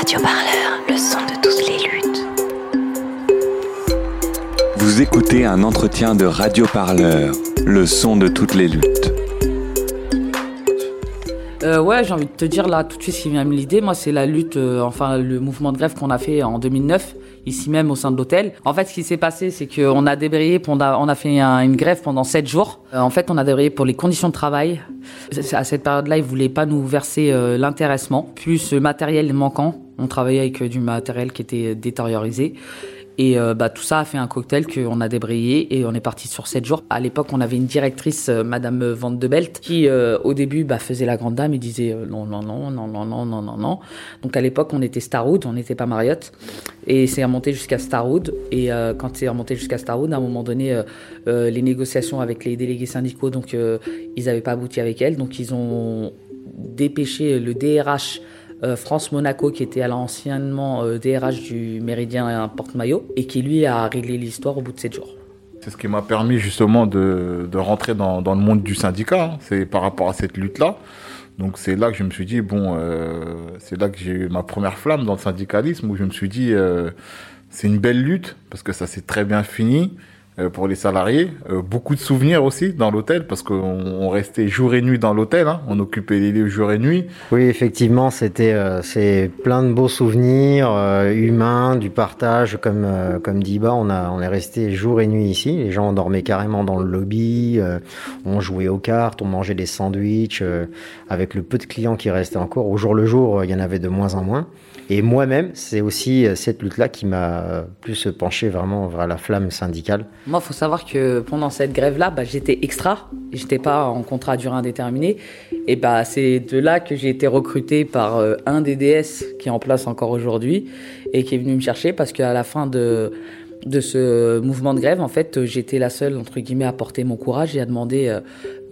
Radio Parleur, le son de toutes les luttes. Vous écoutez un entretien de Radio Parleur, le son de toutes les luttes. Euh, ouais, j'ai envie de te dire là tout de suite ce qui vient me l'idée. Moi, c'est la lutte, euh, enfin le mouvement de grève qu'on a fait en 2009 ici même au sein de l'hôtel. En fait, ce qui s'est passé, c'est qu'on a débrayé, on a, on a fait une grève pendant sept jours. Euh, en fait, on a débrayé pour les conditions de travail. À cette période-là, ils voulaient pas nous verser euh, l'intéressement, plus le matériel manquant. On travaillait avec euh, du matériel qui était détériorisé. Et euh, bah, tout ça a fait un cocktail qu'on a débrayé et on est parti sur 7 jours. À l'époque, on avait une directrice, euh, Madame Van de Belt, qui euh, au début bah, faisait la grande dame et disait non, non, non, non, non, non, non, non, non. Donc à l'époque, on était Starwood, on n'était pas Marriott. Et c'est remonté jusqu'à Starwood. Et quand c'est remonté jusqu'à Starwood, à un moment donné, les négociations avec les délégués syndicaux, donc ils n'avaient pas abouti avec elle. Donc ils ont dépêché le DRH euh, France Monaco, qui était à l'anciennement euh, DRH du Méridien Porte-Maillot, et qui lui a réglé l'histoire au bout de 7 jours. C'est ce qui m'a permis justement de, de rentrer dans, dans, le monde du syndicat, hein. c'est par rapport à cette lutte-là. Donc c'est là que je me suis dit, bon, euh, c'est là que j'ai eu ma première flamme dans le syndicalisme, où je me suis dit, euh, c'est une belle lutte, parce que ça s'est très bien fini. Euh, pour les salariés. Euh, beaucoup de souvenirs aussi dans l'hôtel parce qu'on restait jour et nuit dans l'hôtel. Hein. On occupait les lieux jour et nuit. Oui, effectivement, c'était euh, c'est plein de beaux souvenirs humains, du partage. Comme comme dit on a on est resté jour et nuit ici. Les gens dormaient carrément dans le lobby. on jouait aux cartes, on mangeait des sandwichs avec le peu de clients qui restaient encore. Au jour le jour, il y en avait de moins en moins. Et moi-même, c'est aussi cette lutte-là qui m'a plus penché vraiment vers la flamme syndicale. Moi, il faut savoir que pendant cette grève-là, bah, j'étais extra. J'étais pas en contrat à durée indéterminée. Et bah, c'est de là que j'ai été recruté par euh, un DDS qui est en place encore aujourd'hui et qui est venu me chercher parce qu'à la fin de, ce mouvement de grève, en fait, j'étais la seule, entre guillemets, à porter mon courage et à demander euh,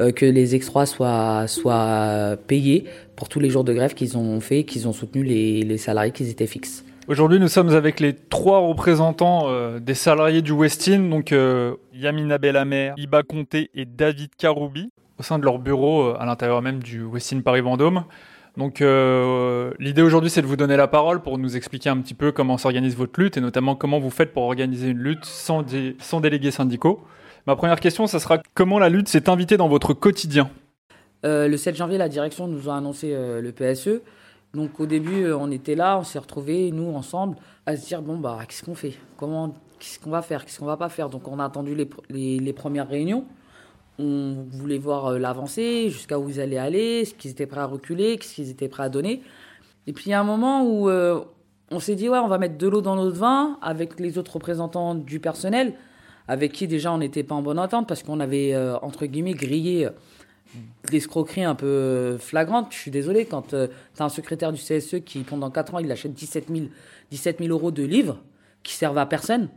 euh, que les extras soient payés pour tous les jours de grève qu'ils ont fait, qu'ils ont soutenu les, salariés qui étaient fixes. Aujourd'hui, nous sommes avec les trois représentants euh, des salariés du Westin, donc euh, Yamina Bellamer, Iba Conté et David Karoubi, au sein de leur bureau euh, à l'intérieur même du Westin Paris-Vendôme. Donc l'idée aujourd'hui, c'est de vous donner la parole pour nous expliquer un petit peu comment s'organise votre lutte et notamment comment vous faites pour organiser une lutte sans, sans délégués syndicaux. Ma première question, ça sera comment la lutte s'est invitée dans votre quotidien? Le 7 janvier, la direction nous a annoncé euh, le PSE. Donc au début, euh, on était là, on s'est retrouvés, nous, ensemble, à se dire, bon, bah, qu'est-ce qu'on fait? Comment, Qu'est-ce qu'on va faire? Qu'est-ce qu'on va pas faire? Donc on a attendu les, les, premières réunions. On voulait voir euh, l'avancée, jusqu'à où ils allaient aller, ce qu'ils étaient prêts à reculer, ce qu'ils étaient prêts à donner. Et puis il y a un moment où euh, on s'est dit, ouais, on va mettre de l'eau dans notre vin avec les autres représentants du personnel, avec qui déjà on n'était pas en bonne entente parce qu'on avait, euh, entre guillemets, grillé euh, l'escroquerie un peu flagrante. Je suis désolé, quand euh, tu as un secrétaire du CSE qui, pendant 4 ans, il achète 17 000, 17 000 euros de livres qui servent à personne,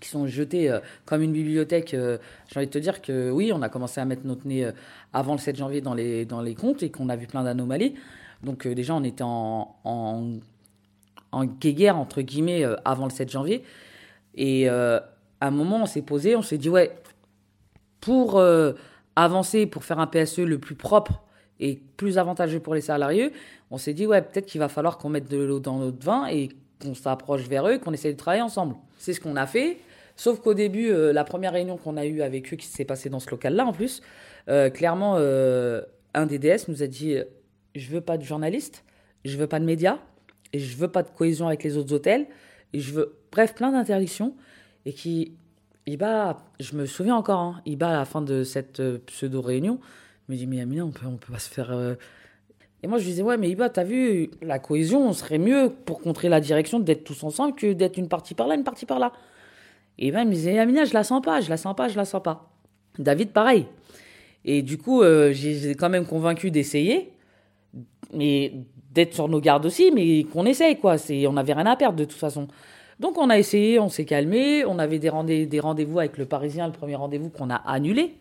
qui sont jetés euh, comme une bibliothèque. Euh, J'ai envie de te dire que oui, on a commencé à mettre notre nez euh, avant le 7 janvier dans les, dans les comptes et qu'on a vu plein d'anomalies. Donc euh, déjà, on était en, en, en guéguerre, entre guillemets, euh, avant le 7 janvier. Et euh, à un moment, on s'est posé, on s'est dit, ouais, pour euh, avancer, pour faire un PSE le plus propre et plus avantageux pour les salariés, on s'est dit, ouais, peut-être qu'il va falloir qu'on mette de l'eau dans notre vin et qu'on s'approche vers eux, qu'on essaie de travailler ensemble. C'est ce qu'on a fait. Sauf qu'au début, euh, la première réunion qu'on a eue avec eux, qui s'est passée dans ce local-là en plus, euh, clairement, euh, un des DS nous a dit Je veux pas de journalistes, je veux pas de médias, et je veux pas de cohésion avec les autres hôtels, et je veux, bref, plein d'interdictions. Et qui, Iba, je me souviens encore, hein, Iba, à la fin de cette euh, pseudo-réunion, me dit Mais Amina, on peut, peut pas se faire. euh, et moi, je disais, ouais, mais Iba, t'as vu, la cohésion, on serait mieux pour contrer la direction d'être tous ensemble que d'être une partie par là, une partie par là. Et il me disait, Amina, je la sens pas, je la sens pas, je la sens pas. David, pareil. Et du coup, euh, j'ai quand même convaincu d'essayer, mais d'être sur nos gardes aussi, mais qu'on essaye, quoi. On n'avait rien à perdre de toute façon. Donc, on a essayé, on s'est calmé, on avait des, rendez- des rendez-vous avec le Parisien, le premier rendez-vous qu'on a annulé.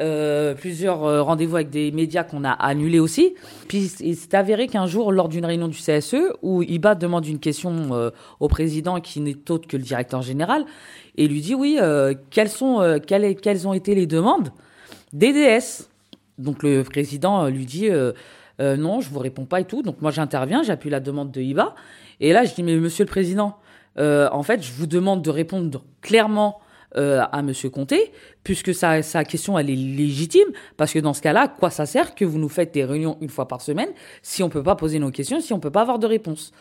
Euh, plusieurs euh, rendez-vous avec des médias qu'on a annulés aussi. Puis il s'est avéré qu'un jour, lors d'une réunion du CSE, où Iba demande une question euh, au président qui n'est autre que le directeur général, et lui dit oui, euh, quelles, sont, euh, quelles, quelles ont été les demandes des DS Donc le président lui dit non, je vous réponds pas et tout. Donc moi j'interviens, j'appuie la demande de IBA. Et là je dis mais Monsieur le Président, euh, en fait je vous demande de répondre clairement euh, à Monsieur Comté, puisque sa, question elle est légitime, parce que dans ce cas-là, quoi ça sert que vous nous faites des réunions une fois par semaine si on peut pas poser nos questions, si on peut pas avoir de réponse?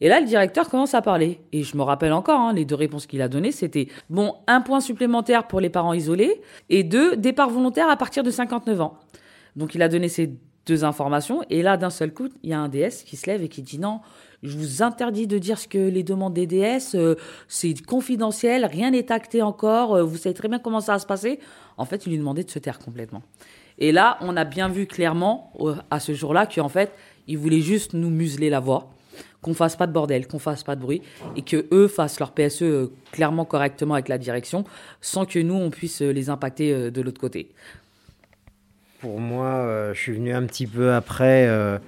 Et là, le directeur commence à parler. Et je me rappelle encore, hein, les deux réponses qu'il a données, c'était, bon, un point supplémentaire pour les parents isolés, et deux, départ volontaire à partir de 59 ans. Donc il a donné ces deux informations, et là, d'un seul coup, il y a un DS qui se lève et qui dit non, je vous interdis de dire ce que les demandes des DS, euh, c'est confidentiel, rien n'est acté encore, euh, vous savez très bien comment ça va se passer. En fait, il lui demandait de se taire complètement. Et là, on a bien vu clairement, euh, à ce jour-là, qu'en fait, il voulait juste nous museler la voix, qu'on fasse pas de bordel, qu'on fasse pas de bruit, et que eux fassent leur PSE clairement correctement avec la direction, sans que nous, on puisse les impacter de l'autre côté. Pour moi, euh, je suis venu un petit peu après euh,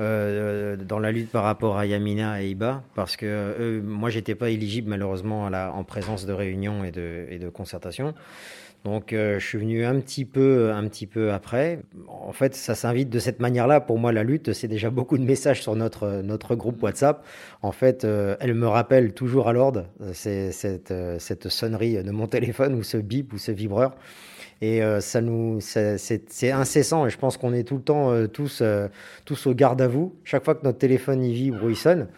euh, dans la lutte par rapport à Yamina et Iba, parce que eux, moi, j'étais pas éligible malheureusement en présence de réunions et de, et concertations. Donc, euh, je suis venu un petit peu, un petit peu après. En fait, ça s'invite de cette manière-là. Pour moi, la lutte, c'est déjà beaucoup de messages sur notre notre groupe WhatsApp. En fait, euh, elle me rappelle toujours à l'ordre. Cette euh, cette sonnerie de mon téléphone ou ce bip ou ce vibreur. Et euh, ça nous, c'est incessant. Et je pense qu'on est tout le temps euh, tous, euh, tous au garde à vous. Chaque fois que notre téléphone y vibre ou il sonne,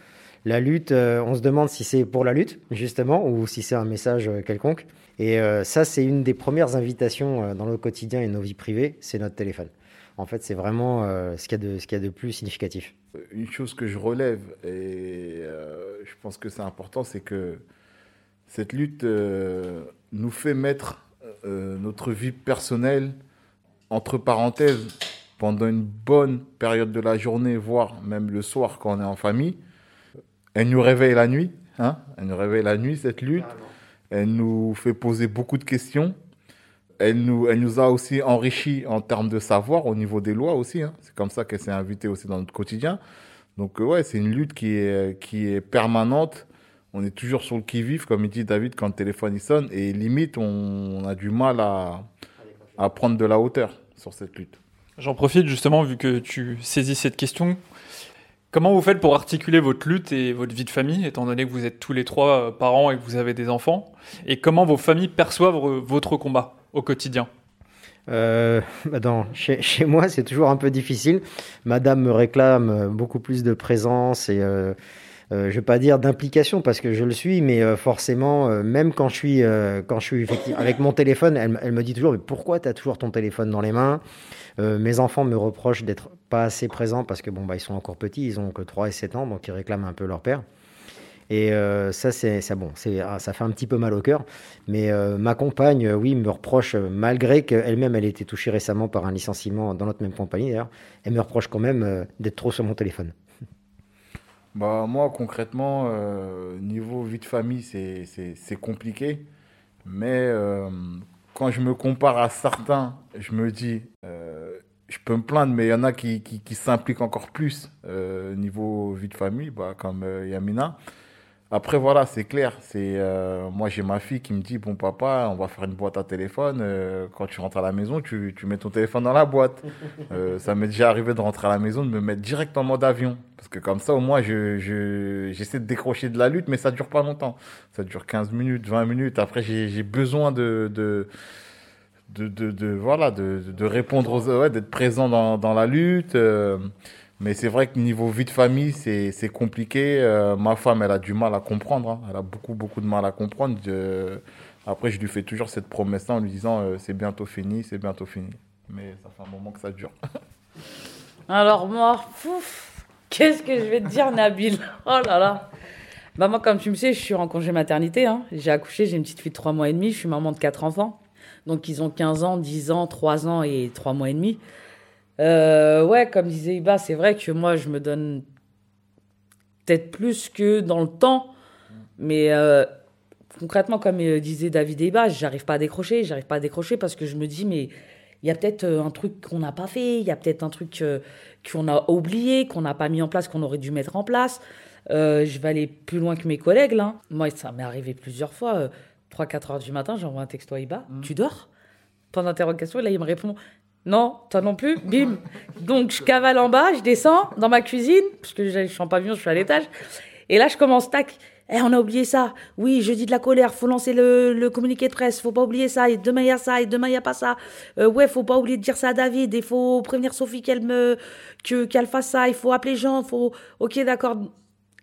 la lutte, on se demande si c'est pour la lutte justement ou si c'est un message quelconque. Et ça, c'est une des premières invitations dans le quotidien et nos vies privées, c'est notre téléphone. En fait, c'est vraiment ce qu'il y qu'il y a de plus significatif. Une chose que je relève, et je pense que c'est important, c'est que cette lutte nous fait mettre euh, notre vie personnelle entre parenthèses pendant une bonne période de la journée, voire même le soir quand on est en famille. Elle nous réveille la nuit, hein elle nous réveille la nuit, cette lutte. Elle nous fait poser beaucoup de questions. Elle nous, elle nous a aussi enrichi en termes de savoir au niveau des lois aussi. hein. C'est comme ça qu'elle s'est invitée aussi dans notre quotidien. Donc euh, ouais, c'est une lutte qui est, qui est permanente. On est toujours sur le qui-vive, comme il dit David, quand le téléphone il sonne. Et limite, on, on a du mal à, à prendre de la hauteur sur cette lutte. J'en profite justement, vu que tu saisis cette question. Comment vous faites pour articuler votre lutte et votre vie de famille, étant donné que vous êtes tous les trois euh, parents et que vous avez des enfants? Et comment vos familles perçoivent votre combat au quotidien? Euh, bah dans, chez, chez moi, c'est toujours un peu difficile. Madame me réclame beaucoup plus de présence et euh, euh, je vais pas dire d'implication parce que je le suis, mais euh, forcément, euh, même quand je suis, euh, quand je suis avec mon téléphone, elle, me dit toujours mais pourquoi tu as toujours ton téléphone dans les mains? Mes enfants me reprochent d'être pas assez présents parce que bon bah ils sont encore petits, ils ont que 3 et 7 ans, donc ils réclament un peu leur père. Et ça, c'est ça, bon, ah, ça fait un petit peu mal au cœur. Mais ma compagne, oui, me reproche, malgré qu'elle-même, elle ait été touchée récemment par un licenciement dans notre même compagnie d'ailleurs, elle me reproche quand même d'être trop sur mon téléphone. Bah, moi, concrètement, euh, niveau vie de famille, c'est, compliqué. Mais euh, quand je me compare à certains, je me dis, euh, je peux me plaindre, mais il y en a qui, qui, qui s'impliquent encore plus niveau vie de famille, bah, comme Yamina. Après, voilà, c'est clair. C'est euh, moi, j'ai ma fille qui me dit, bon papa, on va faire une boîte à téléphone. euh, quand tu rentres à la maison, tu, tu mets ton téléphone dans la boîte. Euh, ça m'est déjà arrivé de rentrer à la maison, de me mettre direct en mode avion. Parce que comme ça, au moins, je, je, j'essaie de décrocher de la lutte, mais ça dure pas longtemps. Ça dure 15 minutes, 20 minutes. Après, j'ai, j'ai besoin de, de, de, de, de- voilà, de, de répondre aux, ouais, d'être présent dans, dans la lutte. euh, mais c'est vrai que niveau vie de famille, c'est, compliqué. Euh, ma femme, elle a du mal à comprendre. hein. Elle a beaucoup, beaucoup de mal à comprendre. Après, je lui fais toujours cette promesse-là en lui disant, euh, c'est bientôt fini, c'est bientôt fini. Mais ça fait un moment que ça dure. Alors moi, qu'est-ce que je vais te dire, Nabil? Oh là là. Bah moi, comme tu me sais, je suis en congé maternité. Hein. J'ai accouché, j'ai une petite fille de 3 mois et demi. Je suis maman de quatre enfants. Donc ils ont 15 ans, 10 ans, 3 ans et 3 mois et demi. Euh, ouais, comme disait Iba, c'est vrai que moi, je me donne peut-être plus que dans le temps. Mais euh, concrètement, comme euh, disait David Iba, j'arrive pas à décrocher. J'arrive pas à décrocher parce que je me dis, mais il y a peut-être un truc qu'on n'a pas fait. Il y a peut-être un truc euh, qu'on a oublié, qu'on n'a pas mis en place, qu'on aurait dû mettre en place. Euh, je vais aller plus loin que mes collègues, là. Moi, ça m'est arrivé plusieurs fois. euh, 3-4 heures du matin, j'envoie un texto à Iba. Tu dors? Point d'interrogation. Et là, il me répond Non, toi non plus. Bim. Donc, je cavale en bas, je descends dans ma cuisine, parce que je suis en pavillon, je suis à l'étage. Et là, je commence, tac. Eh, on a oublié ça. Oui, jeudi de la colère, faut lancer le, le communiqué de presse, faut pas oublier ça. Et demain, il y a ça, et demain, il n'y a pas ça. Euh, ouais, faut pas oublier de dire ça à David. Il faut prévenir Sophie qu'elle me, que, qu'elle fasse ça. Il faut appeler Jean. Faut, ok, d'accord.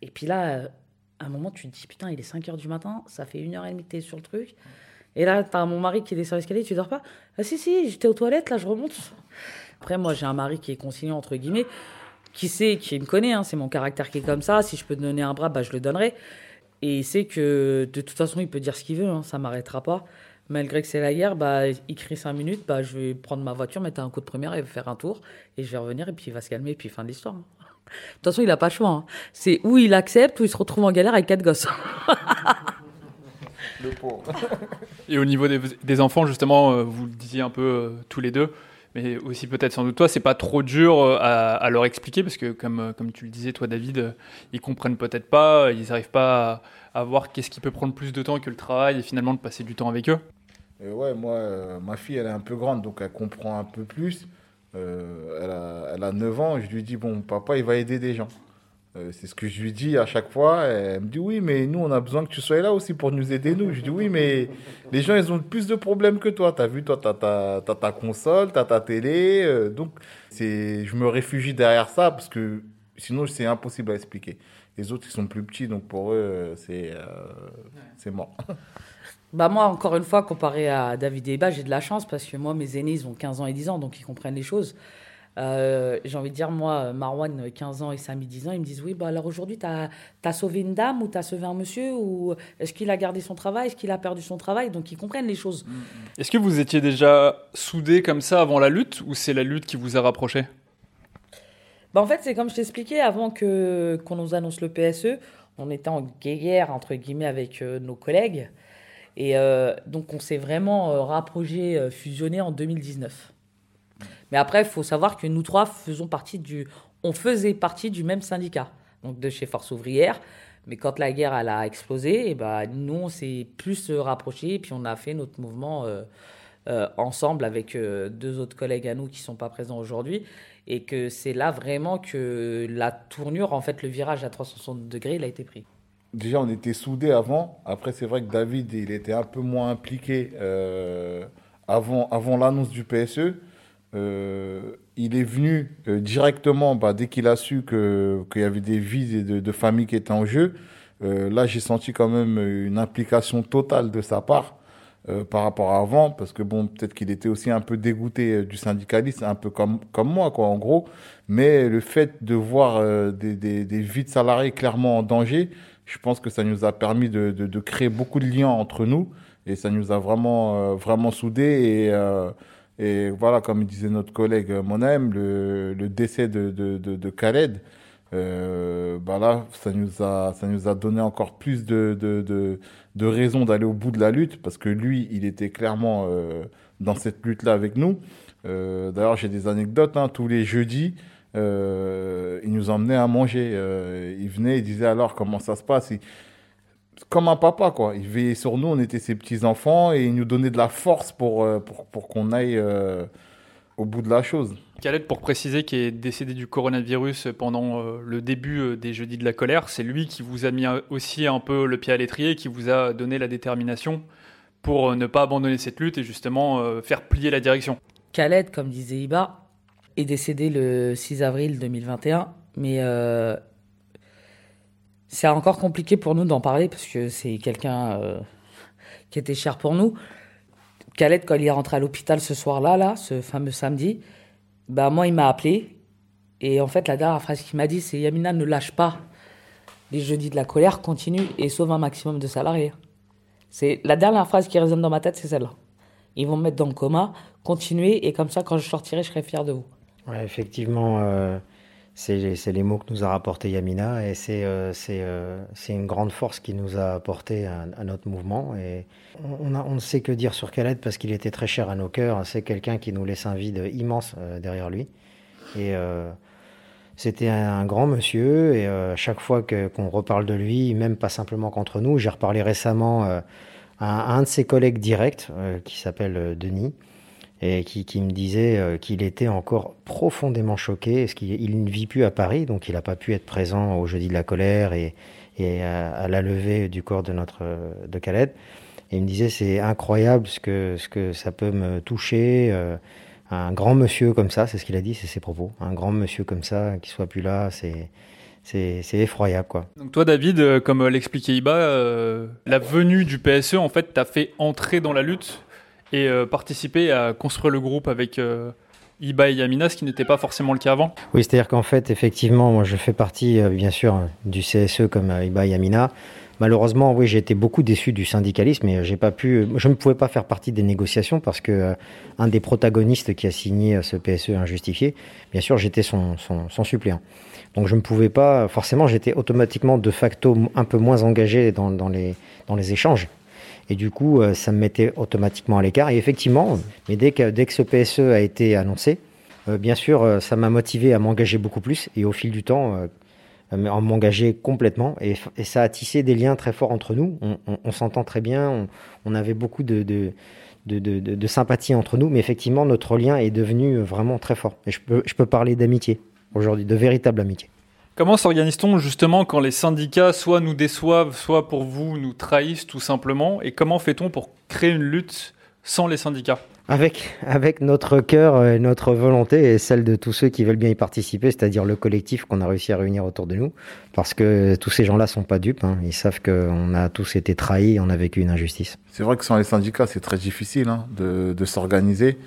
Et puis là, euh, à un moment, tu te dis, putain, il est 5 heures du matin, ça fait une heure et demie que sur le truc. Et là, t'as mon mari qui sur l'escalier, tu dors pas? Ah si, si, j'étais aux toilettes, là, je remonte. Après, moi, j'ai un mari qui est conciliant, entre guillemets, qui sait, qui me connaît, hein, c'est mon caractère qui est comme ça. Si je peux te donner un bras, bah, je le donnerai. Et il sait que, de toute façon, il peut dire ce qu'il veut, hein, ça m'arrêtera pas. Malgré que c'est la guerre, bah, il crie 5 minutes, bah, je vais prendre ma voiture, mettre un coup de première et faire un tour. Et je vais revenir, et puis il va se calmer, et puis fin de l'histoire. hein. De toute façon, il a pas le choix. hein. C'est où il accepte, ou il se retrouve en galère avec quatre gosses. Le pauvre. Et au niveau des, des enfants, justement, euh, vous le disiez un peu euh, tous les deux, mais aussi peut-être sans doute toi, c'est pas trop dur euh, à, à leur expliquer parce que, comme, comme tu le disais, toi, David, ils comprennent peut-être pas, ils n'arrivent pas à, à voir qu'est-ce qui peut prendre plus de temps que le travail et finalement de passer du temps avec eux. Et ouais, moi, euh, ma fille, elle est un peu grande, donc elle comprend un peu plus. Euh, elle, a, elle a 9 ans, je lui dis, bon, papa, il va aider des gens. Euh, c'est ce que je lui dis à chaque fois. Elle me dit, oui, mais nous, on a besoin que tu sois là aussi pour nous aider, nous. Je dis, oui, mais les gens, ils ont plus de problèmes que toi. T'as vu, toi, t'as ta, t'as ta console, t'as ta télé. euh, donc, c'est, je me réfugie derrière ça parce que sinon, c'est impossible à expliquer. Les autres, ils sont plus petits, donc pour eux, euh, c'est, euh, c'est mort. Bah moi, encore une fois, comparé à David et Eba, j'ai de la chance parce que moi, mes aînés, ils ont 15 ans et 10 ans, donc ils comprennent les choses. Euh, j'ai envie de dire, moi, Marwan, 15 ans et Samy, 10 ans, ils me disent, oui, bah alors aujourd'hui, t'as as sauvé une dame ou t'as sauvé un monsieur ou est-ce qu'il a gardé son travail, est-ce qu'il a perdu son travail? Donc ils comprennent les choses. Est-ce que vous étiez déjà soudés comme ça avant la lutte ou c'est la lutte qui vous a rapprochés Bah en fait, c'est comme je t'expliquais, avant que qu'on nous annonce le PSE, on était en guerre, entre guillemets, avec euh, nos collègues. Et euh, donc, on s'est vraiment euh, rapproché, euh, fusionné en 2019. Mais après, il faut savoir que nous trois faisons partie du, on faisait partie du même syndicat, donc de chez Force ouvrière. Mais quand la guerre elle a explosé, ben nous on s'est plus euh, rapprochés, et puis on a fait notre mouvement euh, euh, ensemble avec deux autres collègues à nous qui sont pas présents aujourd'hui, et que c'est là vraiment que la tournure, en fait, le virage à 360 degrés, il a été pris. Déjà, on était soudés avant. Après, c'est vrai que David, il était un peu moins impliqué avant l'annonce du PSE. Euh, il est venu euh, directement bah, dès qu'il a su qu'il y avait des vies de, de familles qui étaient en jeu. Euh, là, j'ai senti quand même une implication totale de sa part euh, par rapport à avant, parce que bon, peut-être qu'il était aussi un peu dégoûté euh, du syndicalisme, un peu comme, comme moi, quoi, en gros. Mais le fait de voir euh, des, des, des vies de salariés clairement en danger, je pense que ça nous a permis de, de, de créer beaucoup de liens entre nous et ça nous a vraiment, vraiment soudés. Et, et voilà, comme disait notre collègue euh, Monem, le, décès de, Khaled, euh, bah là, ça nous a, ça nous a donné encore plus de, de, de, de raisons d'aller au bout de la lutte parce que lui, il était clairement euh, dans cette lutte-là avec nous. D'ailleurs, j'ai des anecdotes. Hein, tous les jeudis, il nous emmenait à manger. Il venait, il disait alors comment ça se passe? Comme un papa, quoi. Il veillait sur nous, on était ses petits-enfants et il nous donnait de la force pour, euh, pour, pour qu'on aille euh, au bout de la chose. Khaled, pour préciser, qui est décédé du coronavirus pendant euh, le début euh, des Jeudis de la colère, c'est lui qui vous a mis aussi un peu le pied à l'étrier, qui vous a donné la détermination pour euh, ne pas abandonner cette lutte et justement euh, faire plier la direction. Khaled, comme disait Iba, est décédé le 6 avril 2021, mais euh, c'est encore compliqué pour nous d'en parler parce que c'est quelqu'un euh, qui était cher pour nous. Khaled, quand il est rentré à l'hôpital ce soir-là, là, ce fameux samedi, bah moi, il m'a appelé. Et en fait, la dernière phrase qu'il m'a dit, c'est Yamina, ne lâche pas. Les jeudis de la colère, continue et sauve un maximum de salariés. C'est la dernière phrase qui résonne dans ma tête, c'est celle-là. Ils vont me mettre dans le coma, continuez, et comme ça, quand je sortirai, je serai fier de vous. Ouais, effectivement, euh, c'est les mots que nous a rapporté Yamina et c'est euh, euh, une grande force qui nous a apporté à, à notre mouvement. Et on, a- on ne sait que dire sur Khaled parce qu'il était très cher à nos cœurs. C'est quelqu'un qui nous laisse un vide immense euh, derrière lui. Et euh, c'était un, grand monsieur. Et euh, chaque fois qu'on reparle de lui, même pas simplement qu'entre nous, j'ai reparlé récemment à, à un de ses collègues directs qui s'appelle Denis. Et qui, me disait euh, qu'il était encore profondément choqué, parce qu'il il ne vit plus à Paris, donc il n'a pas pu être présent au jeudi de la colère et, à, la levée du corps de notre de Khaled. Et il me disait c'est incroyable ce que ce que ça peut me toucher. euh, un grand monsieur comme ça, c'est ce qu'il a dit, c'est ses propos. Un grand monsieur comme ça, qui soit plus là, c'est c'est effroyable quoi. Donc toi, David, euh, comme l'expliquait Iba, la venue du PSE, en fait, t'a fait entrer dans la lutte? Et euh, participer à construire le groupe avec euh, Iba et Yamina, ce qui n'était pas forcément le cas avant. Oui, c'est-à-dire qu'en fait, effectivement, moi, je fais partie, euh, bien sûr, du CSE comme Iba Yamina. Malheureusement, oui, j'ai été beaucoup déçu du syndicalisme et pas pu, je ne pouvais pas faire partie des négociations parce que un des protagonistes qui a signé ce PSE injustifié, bien sûr, j'étais son, son, son suppléant. Donc je ne pouvais pas, forcément, j'étais automatiquement de facto un peu moins engagé dans les, dans les échanges. Et du coup, euh, ça me mettait automatiquement à l'écart. Et effectivement, mais dès que, dès que ce PSE a été annoncé, euh, bien sûr, euh, ça m'a motivé à m'engager beaucoup plus et au fil du temps, à m'engager complètement. Et, ça a tissé des liens très forts entre nous. On, s'entend très bien, on, avait beaucoup de, sympathie entre nous, mais effectivement, notre lien est devenu vraiment très fort. Et je peux parler d'amitié aujourd'hui, de véritable amitié. Comment s'organise-t-on justement quand les syndicats soit nous déçoivent, soit pour vous nous trahissent tout simplement? Et comment fait-on pour créer une lutte sans les syndicats? Avec, avec notre cœur et notre volonté et celle de tous ceux qui veulent bien y participer, c'est-à-dire le collectif qu'on a réussi à réunir autour de nous, parce que tous ces gens-là sont pas dupes, hein. ils savent qu'on a tous été trahis, on a vécu une injustice. C'est vrai que sans les syndicats, c'est très difficile hein, de, de s'organiser.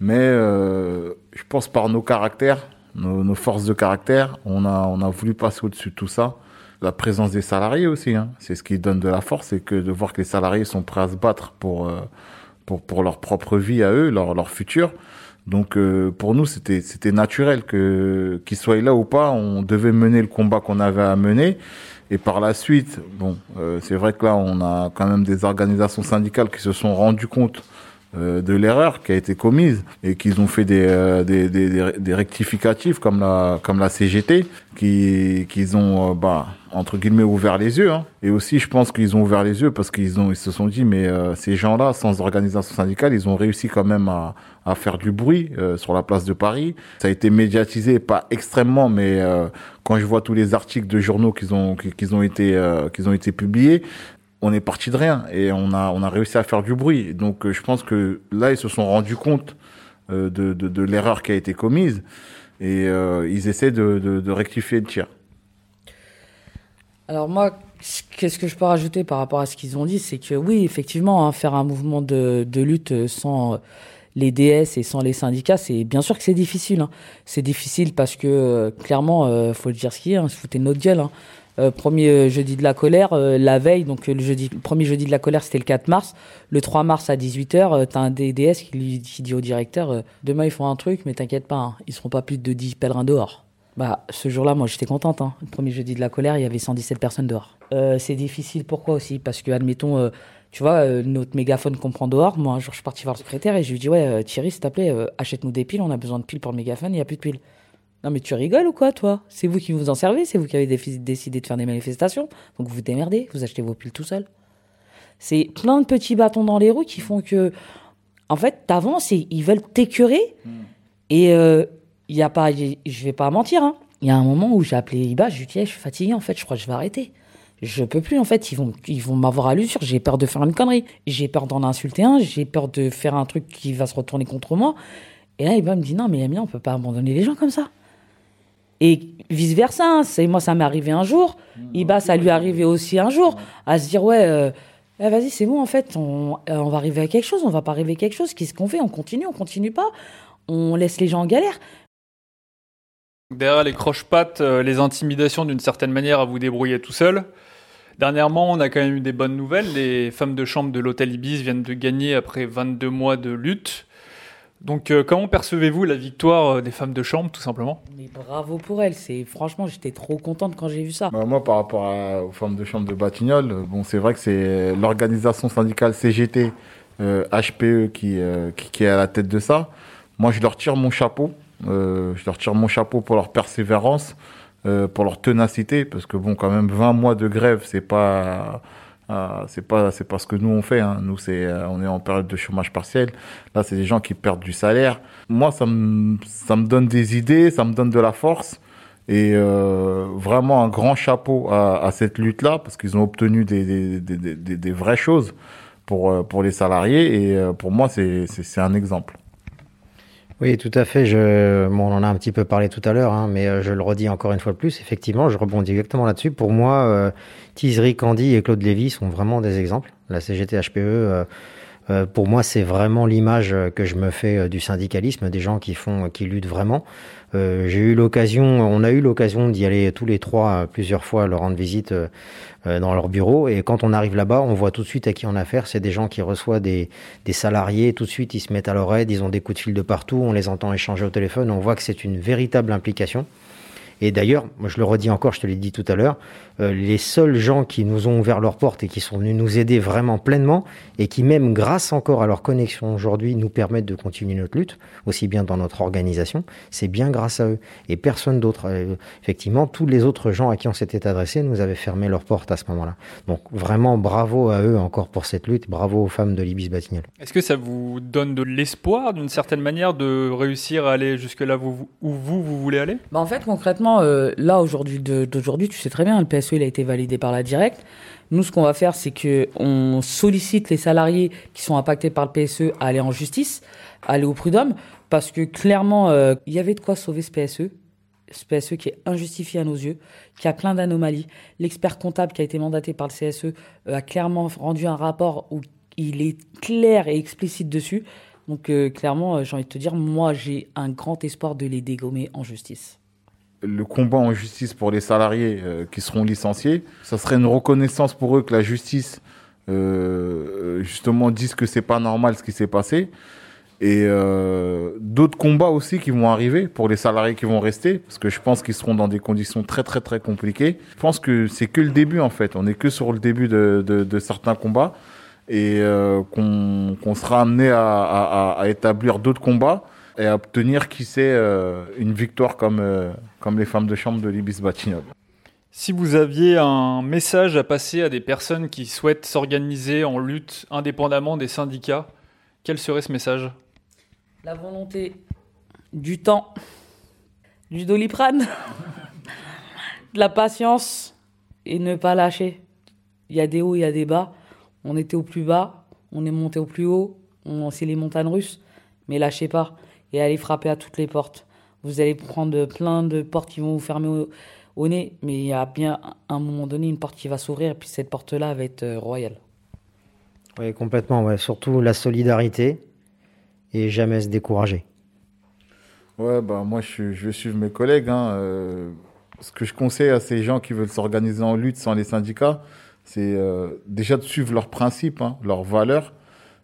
Mais euh, je pense par nos caractères, nos, nos forces de caractère, on a, on a voulu passer au-dessus de tout ça. La présence des salariés aussi, hein, c'est ce qui donne de la force, c'est que de voir que les salariés sont prêts à se battre pour, euh, pour, pour leur propre vie à eux, leur, leur futur. Donc euh, pour nous, c'était c'était naturel que qu'ils soient là ou pas, on devait mener le combat qu'on avait à mener. Et par la suite, bon, euh, c'est vrai que là, on a quand même des organisations syndicales qui se sont rendues compte de l'erreur qui a été commise et qu'ils ont fait des, euh, des, des, des, rectificatifs comme la, comme la CGT, qui, qu'ils ont, euh, bah, entre guillemets, ouvert les yeux. Hein. Et aussi, je pense qu'ils ont ouvert les yeux parce qu'ils ont, ils se sont dit, mais euh, ces gens-là, sans organisation syndicale, ils ont réussi quand même à, à faire du bruit euh, sur la place de Paris. Ça a été médiatisé, pas extrêmement, mais euh, quand je vois tous les articles de journaux qu'ils ont, qu'ils ont été, euh, qu'ils ont été publiés, on est parti de rien et on a on a réussi à faire du bruit. Donc euh, je pense que là ils se sont rendus compte euh, de, de, de l'erreur qui a été commise et euh, ils essaient de, de, rectifier le tir. Alors moi, qu'est-ce que je peux rajouter par rapport à ce qu'ils ont dit C'est que oui, effectivement, hein, faire un mouvement de, de lutte sans les DS et sans les syndicats, c'est bien sûr que c'est difficile. hein. C'est difficile parce que euh, clairement, euh, faut le dire ce qu'il y a, hein, se foutait de notre gueule. hein. Euh, premier euh, jeudi de la colère, euh, la veille, donc le jeudi, premier jeudi de la colère, c'était le 4 mars. Le 3 mars à 18h, euh, t'as un DDS qui, lui, dit au directeur, demain ils font un truc, mais t'inquiète pas, hein, ils seront pas plus de 10 pèlerins dehors. Bah, ce jour-là, moi, j'étais contente. Hein. Le premier jeudi de la colère, il y avait 117 personnes dehors. C'est difficile, pourquoi aussi? Parce que, admettons, tu vois, notre mégaphone qu'on prend dehors. Moi, un jour, je suis parti voir le secrétaire et je lui dis, ouais, Thierry, s'il te plaît, achète-nous des piles, on a besoin de piles pour le mégaphone, il n'y a plus de piles. Non, mais tu rigoles ou quoi, toi? C'est vous qui vous en servez, c'est vous qui avez décidé de faire des manifestations. Donc, vous vous démerdez, vous achetez vos piles tout seul. C'est plein de petits bâtons dans les roues qui font que, en fait, t'avances et ils veulent t'écœurer. Et euh, il y a pas, je vais pas mentir, hein. Il y a un moment où j'ai appelé Iba, je lui dit, Eh, je suis fatigué, en fait, je crois que je vais arrêter. Je peux plus, en fait, ils vont, ils vont m'avoir à l'usure, j'ai peur de faire une connerie. J'ai peur d'en insulter un, j'ai peur de faire un truc qui va se retourner contre moi. Et là, Iba me dit, non, mais Amina, on peut pas abandonner les gens comme ça. Et vice versa, c'est moi ça m'est arrivé un jour, Iba ça lui est arrivé aussi un jour, à se dire ouais, euh, eh, vas-y c'est bon en fait, on, euh, on va arriver à quelque chose, on va pas arriver à quelque chose, qu'est-ce qu'on fait? On continue, on continue pas, on laisse les gens en galère. Derrière les croche-pattes, euh, les intimidations d'une certaine manière à vous débrouiller tout seul. Dernièrement, on a quand même eu des bonnes nouvelles. Les femmes de chambre de l'hôtel Ibis viennent de gagner après 22 mois de lutte. Donc, euh, comment percevez-vous la victoire euh, des femmes de chambre, tout simplement? Mais bravo pour elle, c'est franchement j'étais trop contente quand j'ai vu ça. Bah, moi, par rapport à- aux femmes de chambre de Batignolles, euh, bon, c'est vrai que c'est l'organisation syndicale CGT euh, HPE qui, euh, qui, qui est à la tête de ça. Moi, je leur tire mon chapeau. Euh, je leur tire mon chapeau pour leur persévérance, euh, pour leur ténacité, parce que bon, quand même, 20 mois de grève, c'est pas Euh, c'est pas c'est pas ce que nous on fait. Hein. Nous c'est euh, on est en période de chômage partiel. Là c'est des gens qui perdent du salaire. Moi ça me ça me donne des idées, ça me donne de la force et euh, vraiment un grand chapeau à, à cette lutte là parce qu'ils ont obtenu des des, des, des, des vraies choses pour euh, pour les salariés et euh, pour moi c'est c'est un exemple. Oui, tout à fait. Je, bon, on en a un petit peu parlé tout à l'heure, hein, mais euh, je le redis encore une fois de plus. Effectivement, je rebondis exactement là-dessus. Pour moi, euh, Tisery, Candy et Claude Lévy sont vraiment des exemples. La CGT HPE, euh, euh, pour moi, c'est vraiment l'image que je me fais euh, du syndicalisme, des gens qui font, qui luttent vraiment. Euh, J'ai eu l'occasion, on a eu l'occasion d'y aller tous les trois euh, plusieurs fois, leur rendre visite euh, euh, dans leur bureau. Et quand on arrive là-bas, on voit tout de suite à qui on a affaire. C'est des gens qui reçoivent des, des salariés. Tout de suite, ils se mettent à leur aide. Ils ont des coups de fil de partout. On les entend échanger au téléphone. On voit que c'est une véritable implication. Et d'ailleurs, je le redis encore, je te l'ai dit tout à l'heure, euh, les seuls gens qui nous ont ouvert leurs portes et qui sont venus nous aider vraiment pleinement et qui même grâce encore à leur connexion aujourd'hui nous permettent de continuer notre lutte, aussi bien dans notre organisation, c'est bien grâce à eux et personne d'autre. Euh, effectivement, tous les autres gens à qui on s'était adressé nous avaient fermé leurs portes à ce moment-là. Donc vraiment bravo à eux encore pour cette lutte, bravo aux femmes de l'Ibis Batignolles. Est-ce que ça vous donne de l'espoir, d'une certaine manière, de réussir à aller jusque là où, où vous, vous voulez aller? Bah en fait, concrètement, euh, là, aujourd'hui, d'aujourd'hui, tu sais très bien, le PSE, il a été validé par la directe. Nous, ce qu'on va faire, c'est que on sollicite les salariés qui sont impactés par le PSE à aller en justice, à aller au prud'homme, parce que clairement, euh, il y avait de quoi sauver ce PSE. Ce PSE qui est injustifié à nos yeux, qui a plein d'anomalies. L'expert comptable qui a été mandaté par le CSE euh, a clairement rendu un rapport où il est clair et explicite dessus. Donc euh, clairement, j'ai envie de te dire, moi, j'ai un grand espoir de les dégommer en justice. Le combat en justice pour les salariés euh, qui seront licenciés, ça serait une reconnaissance pour eux que la justice euh, justement dise que c'est pas normal ce qui s'est passé. Et euh, d'autres combats aussi qui vont arriver pour les salariés qui vont rester, parce que je pense qu'ils seront dans des conditions très très très compliquées. Je pense que c'est que le début en fait. On est que sur le début de, de, de certains combats et euh, qu'on qu'on sera amené à, à, à établir d'autres combats et à obtenir, qui sait, euh, une victoire comme, euh, comme les femmes de chambre de l'Ibis Batignolles. Si vous aviez un message à passer à des personnes qui souhaitent s'organiser en lutte indépendamment des syndicats, quel serait ce message? La volonté, du temps, du doliprane, de la patience et ne pas lâcher. Il y a des hauts, il y a des bas. On était au plus bas, on est monté au plus haut. On c'est les montagnes russes, mais lâchez pas et allez frapper à toutes les portes. Vous allez prendre plein de portes qui vont vous fermer au, au nez, mais il y a bien à un moment donné une porte qui va s'ouvrir et puis cette porte-là va être euh, royale. Oui, complètement. Ouais. Surtout la solidarité et jamais se décourager. Ouais, bah moi je, je vais suivre mes collègues. Hein. Euh, ce que je conseille à ces gens qui veulent s'organiser en lutte sans les syndicats, c'est euh, déjà de suivre leurs principes, hein, leurs valeurs,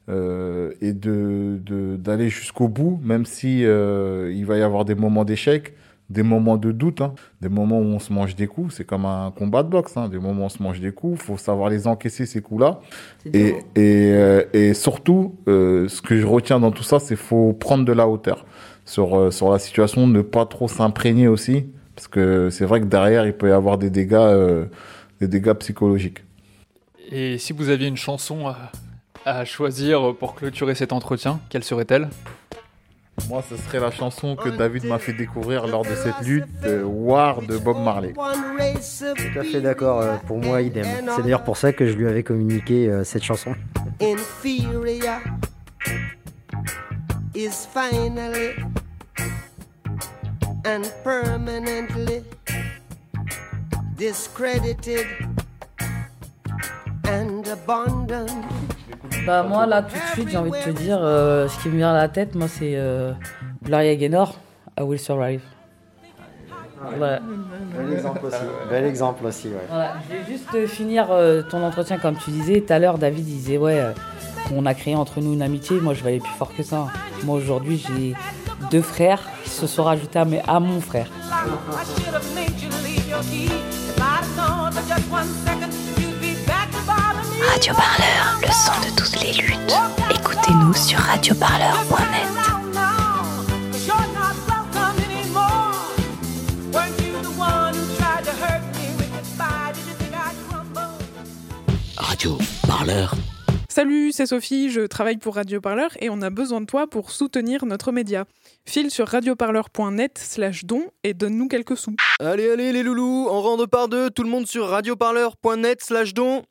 euh, et de de- d'aller jusqu'au bout, même si euh, il va y avoir des moments d'échec, des moments de doute, hein, des moments où on se mange des coups. C'est comme un combat de boxe, hein, des moments où on se mange des coups. faut savoir les encaisser ces coups-là. Et, et, euh, et surtout, euh, ce que je retiens dans tout ça, c'est faut prendre de la hauteur sur, euh, sur la situation, ne pas trop s'imprégner aussi, parce que c'est vrai que derrière, il peut y avoir des dégâts, euh, des dégâts psychologiques. Et si vous aviez une chanson à, choisir pour clôturer cet entretien, quelle serait-elle? Moi, ce serait la chanson que David m'a fait découvrir lors de cette lutte, euh, War de Bob Marley. Tout à fait d'accord. euh, pour moi, idem. C'est d'ailleurs pour ça que je lui avais communiqué euh, cette chanson. inferior is finally and permanently discredited and abandoned. Bah moi là tout de suite j'ai envie de te dire euh, ce qui me vient à la tête moi c'est euh, Gloria Gaynor I Will Survive. Voilà. Bel exemple aussi. Bel exemple aussi, ouais. Voilà, je vais juste finir euh, ton entretien comme tu disais tout à l'heure David disait ouais euh, on a créé entre nous une amitié moi je vais aller plus fort que ça. Moi aujourd'hui j'ai deux frères qui se sont rajoutés à, mes- à mon frère. Radio Parleur, le son de toutes les luttes. Écoutez-nous sur radioparleur.net. Radio Parleur. Salut, c'est Sophie, je travaille pour Radio Parleur et on a besoin de toi pour soutenir notre média. File sur radioparleur.net slash don et donne-nous quelques sous. Allez, allez les loulous, en rang de par deux, tout le monde sur radioparleur.net slash don.